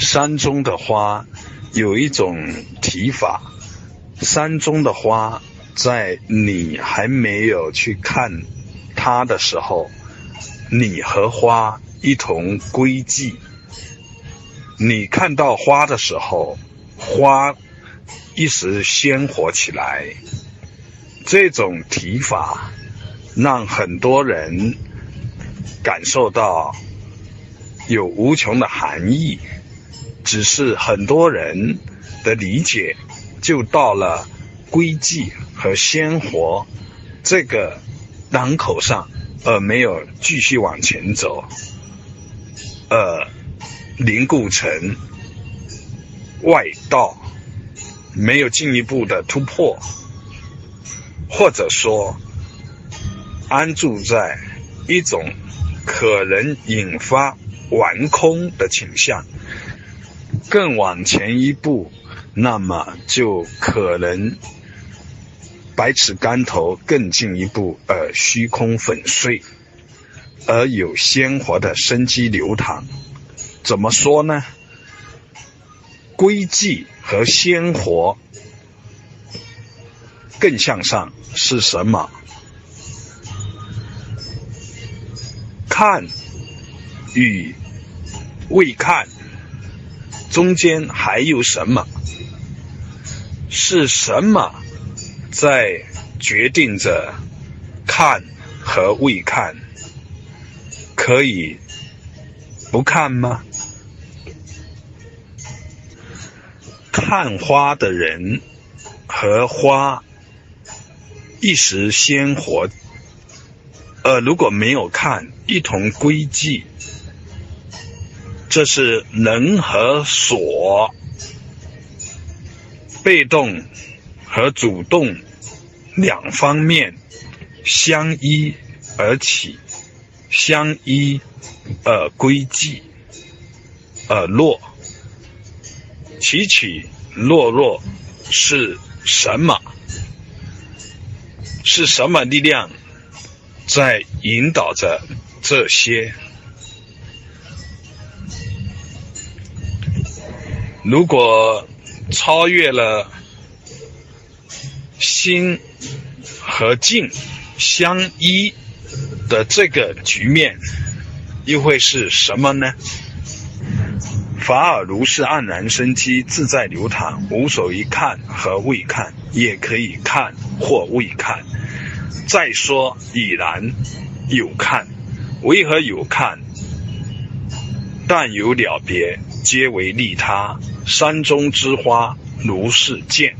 山中的花有一种提法，山中的花在你还没有去看它的时候，你和花一同归寂；你看到花的时候，花一时鲜活起来。这种提法让很多人感受到有无穷的含义。只是很多人的理解就到了归寂和鲜活这个档口上，而没有继续往前走，呃，凝固成外道，没有进一步的突破，或者说安住在一种可能引发完空的倾向。更往前一步，那么就可能百尺竿头更进一步，而虚空粉碎，而有鲜活的生机流淌。怎么说呢？归寂和鲜活更向上是什么？看与未看。中间还有什么？是什么在决定着看和未看？可以不看吗？看花的人和花一时鲜活，呃，如果没有看，一同归寂。这是能和所，被动和主动两方面相依而起，相依而归寂而落，起起落落是什么？是什么力量在引导着这些？如果超越了心和境相依的这个局面，又会是什么呢？法尔如是黯然生机，自在流淌，无所于看和未看，也可以看或未看。再说已然有看，为何有看？但有了别，皆为利他。山中之花，如是见。